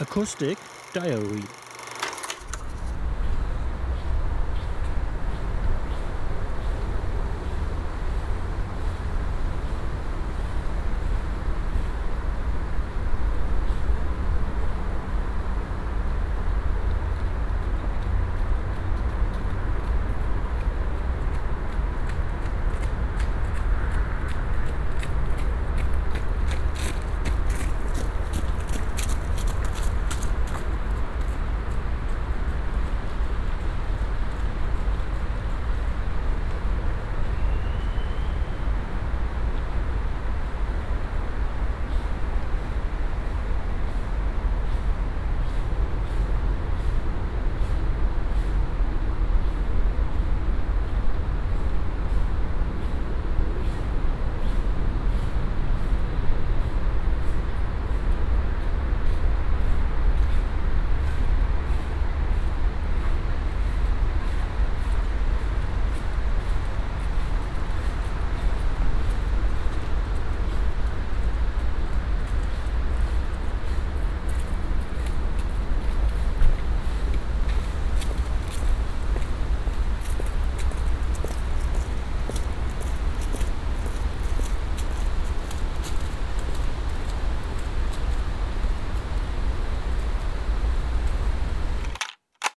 Acoustic Diary.